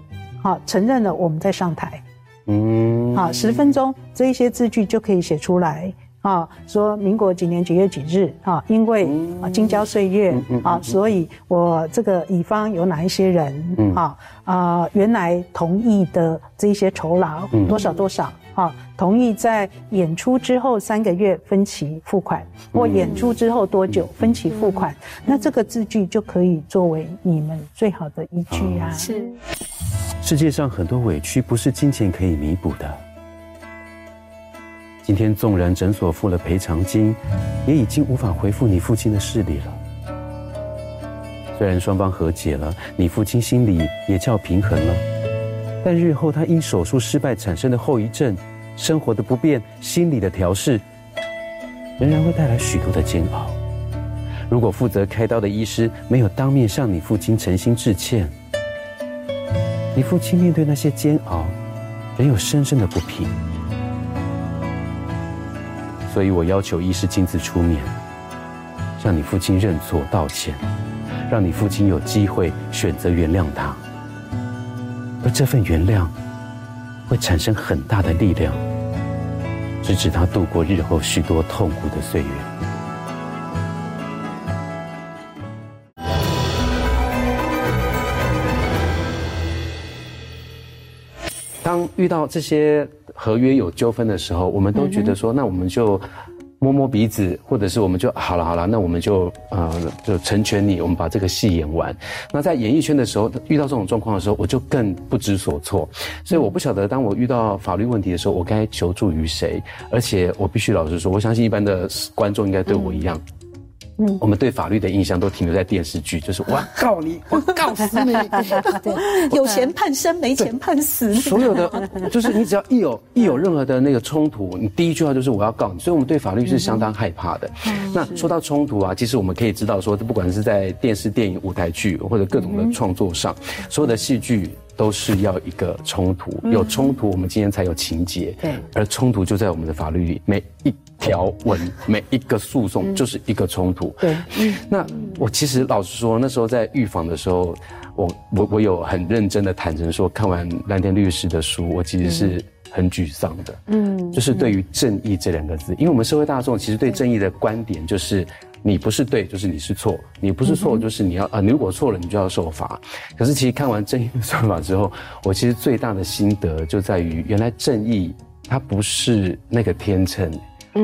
Speaker 2: 好，承认了，我们再上台。嗯，好，十分钟，这一些字句就可以写出来。啊，说民国几年几月几日啊？因为啊，京郊岁月啊，所以我这个乙方有哪一些人啊？啊，原来同意的这一些酬劳多少多少啊？同意在演出之后三个月分期付款，或演出之后多久分期付款？那这个字句就可以作为你们最好的依据啊。
Speaker 1: 是，
Speaker 4: 世界上很多委屈不是金钱可以弥补的。今天纵然诊所付了赔偿金，也已经无法回复你父亲的视力了。虽然双方和解了，你父亲心里也较平衡了，但日后他因手术失败产生的后遗症、生活的不便、心理的调试，仍然会带来许多的煎熬。如果负责开刀的医师没有当面向你父亲诚心致歉，你父亲面对那些煎熬，仍有深深的不平。所以我要求医师亲自出面，向你父亲认错道歉，让你父亲有机会选择原谅他，而这份原谅会产生很大的力量，支持他度过日后许多痛苦的岁月。当遇到这些。合约有纠纷的时候，我们都觉得说，那我们就摸摸鼻子，或者是我们就好了好了，那我们就呃就成全你，我们把这个戏演完。那在演艺圈的时候，遇到这种状况的时候，我就更不知所措。所以我不晓得，当我遇到法律问题的时候，我该求助于谁。而且我必须老实说，我相信一般的观众应该对我一样。我们对法律的印象都停留在电视剧，就是我要 (laughs) 告你，我告死你，(laughs) (laughs)
Speaker 1: 有钱判生，没钱判死。
Speaker 4: 所有的就是你只要一有一有任何的那个冲突，你第一句话就是我要告你。所以我们对法律是相当害怕的。那说到冲突啊，其实我们可以知道说，不管是在电视、电影、舞台剧或者各种的创作上，所有的戏剧。都是要一个冲突，有冲突，我们今天才有情节。对，而冲突就在我们的法律里，每一条文，每一个诉讼就是一个冲突。对，那我其实老实说，那时候在预防的时候，我我我有很认真的坦诚说，看完蓝天律师的书，我其实是很沮丧的。嗯，就是对于正义这两个字，因为我们社会大众其实对正义的观点就是。你不是对，就是你是错；你不是错，就是你要啊。你如果错了，你就要受罚。可是其实看完正义的算法之后，我其实最大的心得就在于，原来正义它不是那个天秤，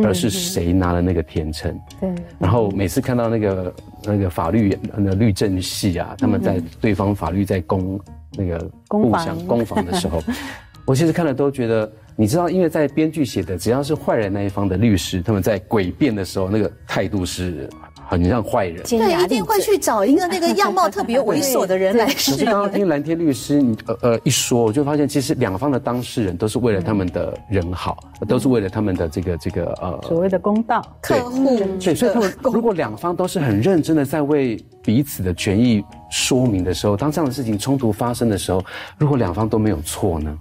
Speaker 4: 而是谁拿了那个天秤。对。然后每次看到那个那个法律那律政系啊，他们在对方法律在攻那个
Speaker 2: 互相
Speaker 4: 攻防的时候，(laughs) 我其实看了都觉得。你知道，因为在编剧写的，只要是坏人那一方的律师，他们在诡辩的时候，那个态度是很像坏人。
Speaker 1: 对，一定会去找一个那个样貌特别猥琐的人来试。
Speaker 4: 刚刚听蓝天律师你呃呃一说，我就发现其实两方的当事人都是为了他们的人好，都是为了他们的这个这个呃
Speaker 2: 所谓的公道
Speaker 1: 客户。
Speaker 4: 对，所以他们如果两方都是很认真的在为彼此的权益说明的时候，当这样的事情冲突发生的时候，如果两方都没有错呢？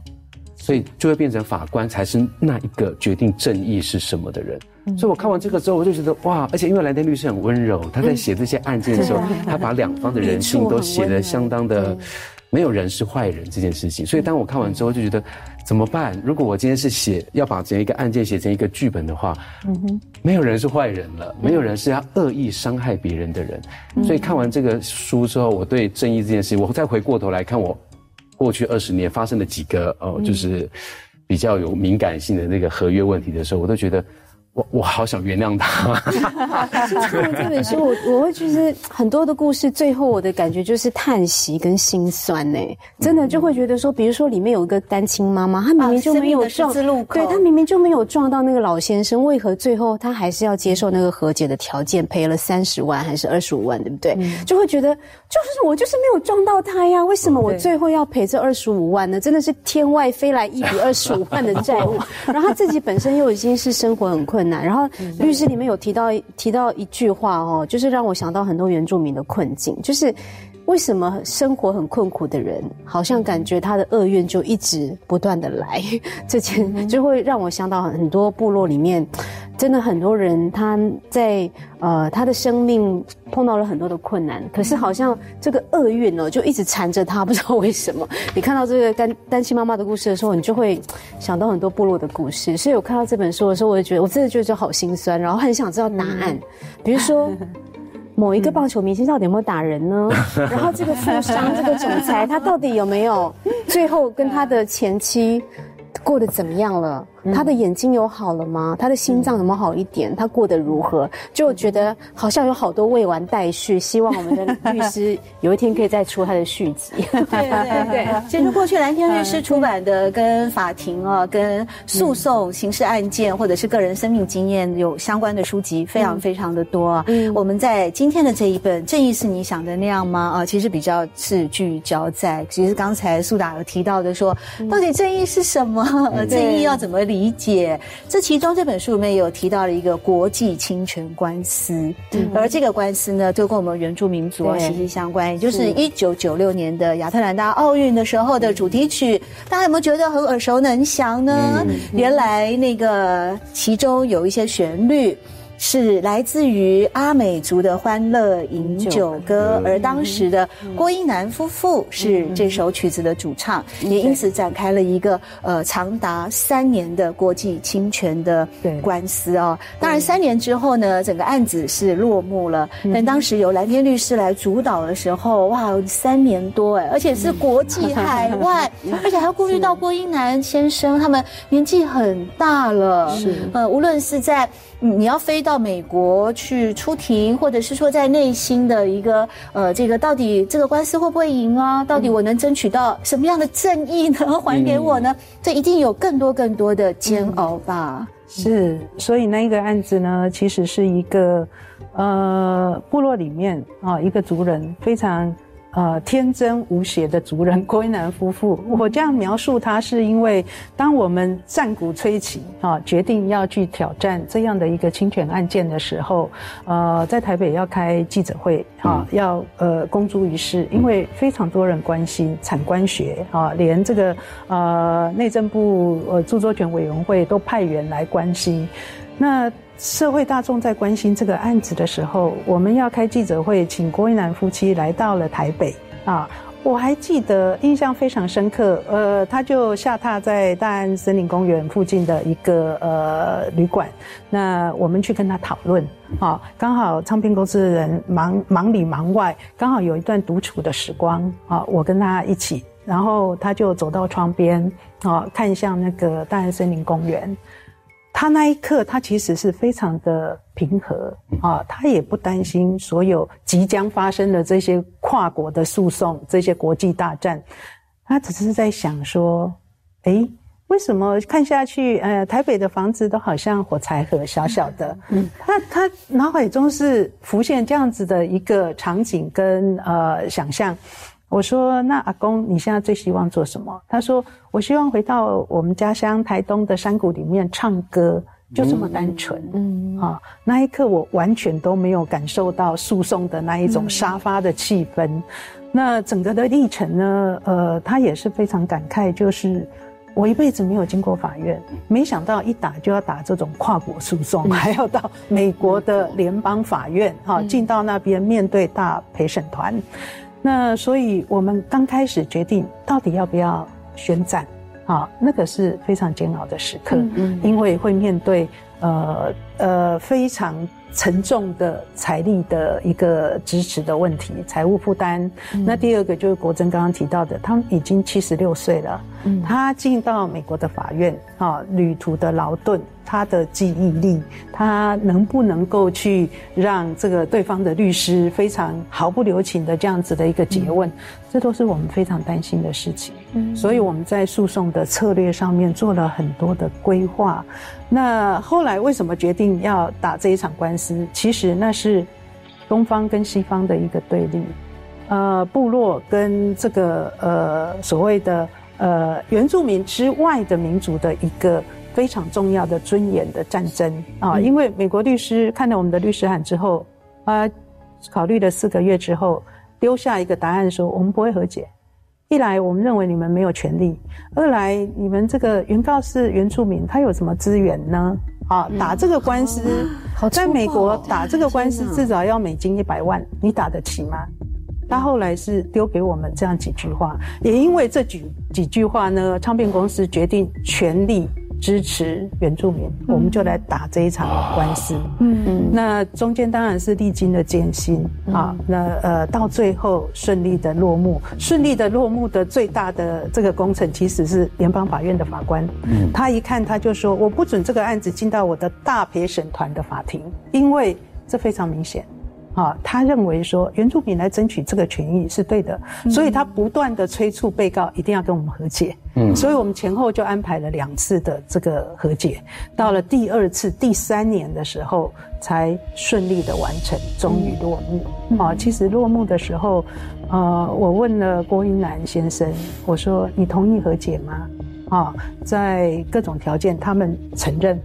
Speaker 4: 所以就会变成法官才是那一个决定正义是什么的人。所以我看完这个之后，我就觉得哇！而且因为蓝天律师很温柔，他在写这些案件的时候，他把两方的人性都写得相当的没有人是坏人这件事情。所以当我看完之后，就觉得怎么办？如果我今天是写要把这一个案件写成一个剧本的话，嗯哼，没有人是坏人了，没有人是要恶意伤害别人的人。所以看完这个书之后，我对正义这件事情，我再回过头来看我。过去二十年发生的几个哦，就是比较有敏感性的那个合约问题的时候，我都觉得。我我好想原谅他。
Speaker 3: 看完这本书，我我会觉得很多的故事，最后我的感觉就是叹息跟心酸呢。真的就会觉得说，比如说里面有一个单亲妈妈，她明明就没有撞，对她明明就没有撞到那个老先生，为何最后她还是要接受那个和解的条件，赔了三十万还是二十五万，对不对？就会觉得就是我就是没有撞到他呀，为什么我最后要赔这二十五万呢？真的是天外飞来一笔二十五万的债务，(laughs) 然后他自己本身又已经是生活很困。然后律师里面有提到提到一句话哦，就是让我想到很多原住民的困境，就是为什么生活很困苦的人，好像感觉他的厄运就一直不断的来，(laughs) 这件就会让我想到很多部落里面。真的很多人他在呃他的生命碰到了很多的困难，可是好像这个厄运呢就一直缠着他，不知道为什么。你看到这个单单亲妈妈的故事的时候，你就会想到很多部落的故事。所以我看到这本书的时候，我就觉得我真的觉得好心酸，然后很想知道答案。比如说某一个棒球明星到底有没有打人呢？然后这个富商这个总裁他到底有没有最后跟他的前妻？过得怎么样了？他的眼睛有好了吗？他的心脏有没有好一点？他过得如何？就觉得好像有好多未完待续，希望我们的律师有一天可以再出他的续集。
Speaker 1: 对对对，(laughs) 其实过去蓝天律师出版的跟法庭啊、跟诉讼、刑事案件或者是个人生命经验有相关的书籍，非常非常的多。嗯，我们在今天的这一本《正义是你想的那样吗》啊，其实比较是聚焦在，其实刚才苏达有提到的说，到底正义是什么？正义要怎么理解？这其中这本书里面有提到了一个国际侵权官司，而这个官司呢，就跟我们原住民族息息相关。也就是一九九六年的亚特兰大奥运的时候的主题曲，大家有没有觉得很耳熟能详呢？原来那个其中有一些旋律。是来自于阿美族的欢乐饮酒歌，而当时的郭英南夫妇是这首曲子的主唱，也因此展开了一个呃长达三年的国际侵权的官司哦。当然，三年之后呢，整个案子是落幕了。但当时由蓝天律师来主导的时候，哇，三年多哎，而且是国际海外，(laughs) 而且还要顾虑到郭英南先生他们年纪很大了，是。呃，无论是在。你要飞到美国去出庭，或者是说在内心的一个呃，这个到底这个官司会不会赢啊？到底我能争取到什么样的正义呢？(laughs) 还给我呢？这一定有更多更多的煎熬吧？
Speaker 2: 是，所以那一个案子呢，其实是一个呃部落里面啊一个族人非常。呃，天真无邪的族人郭一南夫妇，我这样描述他，是因为当我们战鼓吹起，啊，决定要去挑战这样的一个侵权案件的时候，呃，在台北要开记者会，啊，要呃公诸于世，因为非常多人关心产官学，啊，连这个呃内政部呃著作权委员会都派员来关心，那。社会大众在关心这个案子的时候，我们要开记者会，请郭一南夫妻来到了台北啊。我还记得印象非常深刻，呃，他就下榻在大安森林公园附近的一个呃旅馆，那我们去跟他讨论啊。刚好唱片公司的人忙忙里忙外，刚好有一段独处的时光啊，我跟他一起，然后他就走到窗边啊，看向那个大安森林公园。他那一刻，他其实是非常的平和啊，他也不担心所有即将发生的这些跨国的诉讼、这些国际大战，他只是在想说：，哎，为什么看下去，呃，台北的房子都好像火柴盒，小小的。嗯，他他脑海中是浮现这样子的一个场景跟呃想象。我说：“那阿公，你现在最希望做什么？”他说：“我希望回到我们家乡台东的山谷里面唱歌，就这么单纯。”嗯，啊，那一刻我完全都没有感受到诉讼的那一种沙发的气氛。那整个的历程呢？呃，他也是非常感慨，就是。我一辈子没有经过法院，没想到一打就要打这种跨国诉讼，还要到美国的联邦法院，哈，进到那边面对大陪审团。那所以我们刚开始决定到底要不要宣战，啊，那个是非常煎熬的时刻，因为会面对呃呃非常。沉重的财力的一个支持的问题，财务负担。那第二个就是国珍刚刚提到的，他们已经七十六岁了，他进到美国的法院，啊，旅途的劳顿。他的记忆力，他能不能够去让这个对方的律师非常毫不留情的这样子的一个诘问，这都是我们非常担心的事情。嗯，所以我们在诉讼的策略上面做了很多的规划。那后来为什么决定要打这一场官司？其实那是东方跟西方的一个对立，呃，部落跟这个呃所谓的呃原住民之外的民族的一个。非常重要的尊严的战争啊！因为美国律师看了我们的律师函之后，啊，考虑了四个月之后，丢下一个答案说：我们不会和解。一来我们认为你们没有权利；二来你们这个原告是原住民，他有什么资源呢？啊，打这个官司，在美国打这个官司至少要美金一百万，你打得起吗？他后来是丢给我们这样几句话，也因为这几几句话呢，唱片公司决定全力。支持原住民，我们就来打这一场官司。嗯嗯，那中间当然是历经了艰辛啊。那呃，到最后顺利的落幕，顺利的落幕的最大的这个工程，其实是联邦法院的法官。嗯，他一看他就说：“我不准这个案子进到我的大陪审团的法庭，因为这非常明显。”啊，他认为说原住民来争取这个权益是对的，所以他不断的催促被告一定要跟我们和解。嗯，所以我们前后就安排了两次的这个和解，到了第二次第三年的时候才顺利的完成，终于落幕。啊，其实落幕的时候，呃，我问了郭英南先生，我说你同意和解吗？啊，在各种条件，他们承认。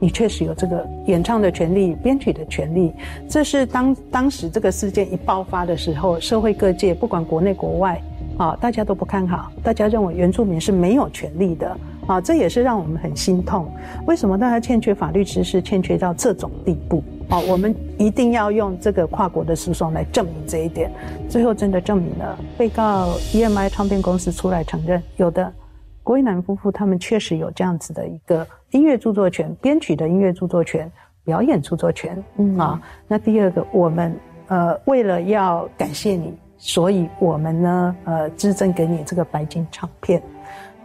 Speaker 2: 你确实有这个演唱的权利、编曲的权利，这是当当时这个事件一爆发的时候，社会各界不管国内国外，啊，大家都不看好，大家认为原住民是没有权利的，啊，这也是让我们很心痛。为什么大家欠缺法律知识，欠缺到这种地步？啊，我们一定要用这个跨国的诉讼来证明这一点。最后真的证明了，被告 EMI 唱片公司出来承认，有的郭一南夫妇他们确实有这样子的一个。音乐著作权、编曲的音乐著作权、表演著作权，嗯啊，那第二个，我们呃为了要感谢你，所以我们呢呃支赠给你这个白金唱片，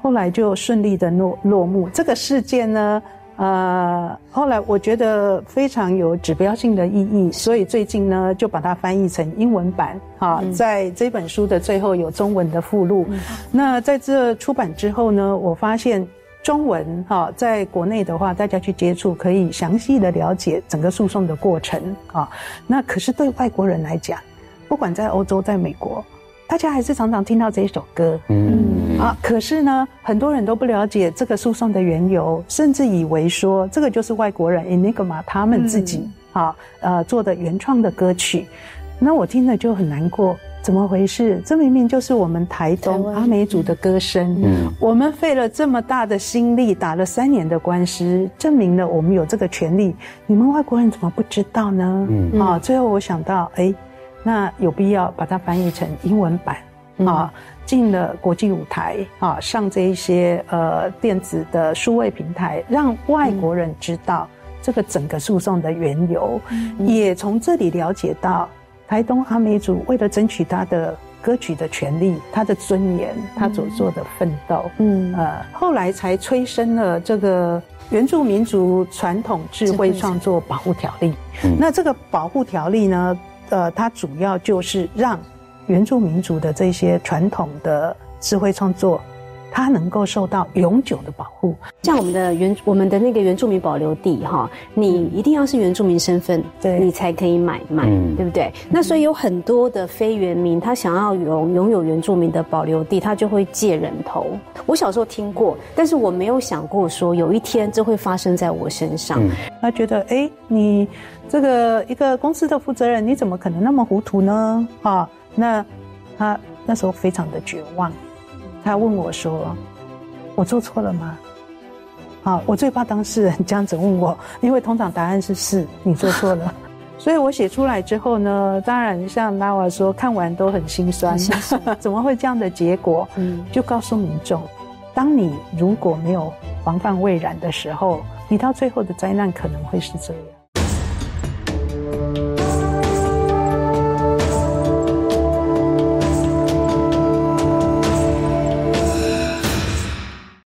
Speaker 2: 后来就顺利的落落幕。这个事件呢，呃，后来我觉得非常有指标性的意义，所以最近呢就把它翻译成英文版，啊，在这本书的最后有中文的附录。那在这出版之后呢，我发现。中文哈，在国内的话，大家去接触可以详细的了解整个诉讼的过程啊。那可是对外国人来讲，不管在欧洲、在美国，大家还是常常听到这一首歌，嗯啊。可是呢，很多人都不了解这个诉讼的缘由，甚至以为说这个就是外国人 Enigma 他们自己啊呃做的原创的歌曲。那我听了就很难过。怎么回事？这明明就是我们台东阿美族的歌声。嗯，我们费了这么大的心力，打了三年的官司，证明了我们有这个权利。你们外国人怎么不知道呢？嗯，啊，最后我想到，哎，那有必要把它翻译成英文版啊，进了国际舞台啊，上这一些呃电子的数位平台，让外国人知道这个整个诉讼的缘由，也从这里了解到。台东阿美族为了争取他的歌曲的权利，他的尊严，他所做的奋斗，嗯。呃，后来才催生了这个原住民族传统智慧创作保护条例。那这个保护条例呢，呃，它主要就是让原住民族的这些传统的智慧创作，它能够受到永久的保护。
Speaker 3: 像我们的原我们的那个原住民保留地哈，你一定要是原住民身份，
Speaker 2: 对
Speaker 3: 你才可以买卖，对不对？那所以有很多的非原民，他想要有拥有原住民的保留地，他就会借人头。我小时候听过，但是我没有想过说有一天这会发生在我身上。
Speaker 2: 他觉得，哎，你这个一个公司的负责人，你怎么可能那么糊涂呢？哈，那他那时候非常的绝望。他问我说：“我做错了吗？”好，我最怕当事人这样子问我，因为通常答案是是，你做错了。(laughs) 所以我写出来之后呢，当然像拉瓦说，看完都很心酸，(laughs) 怎么会这样的结果？嗯，就告诉民众，当你如果没有防范未然的时候，你到最后的灾难可能会是这样。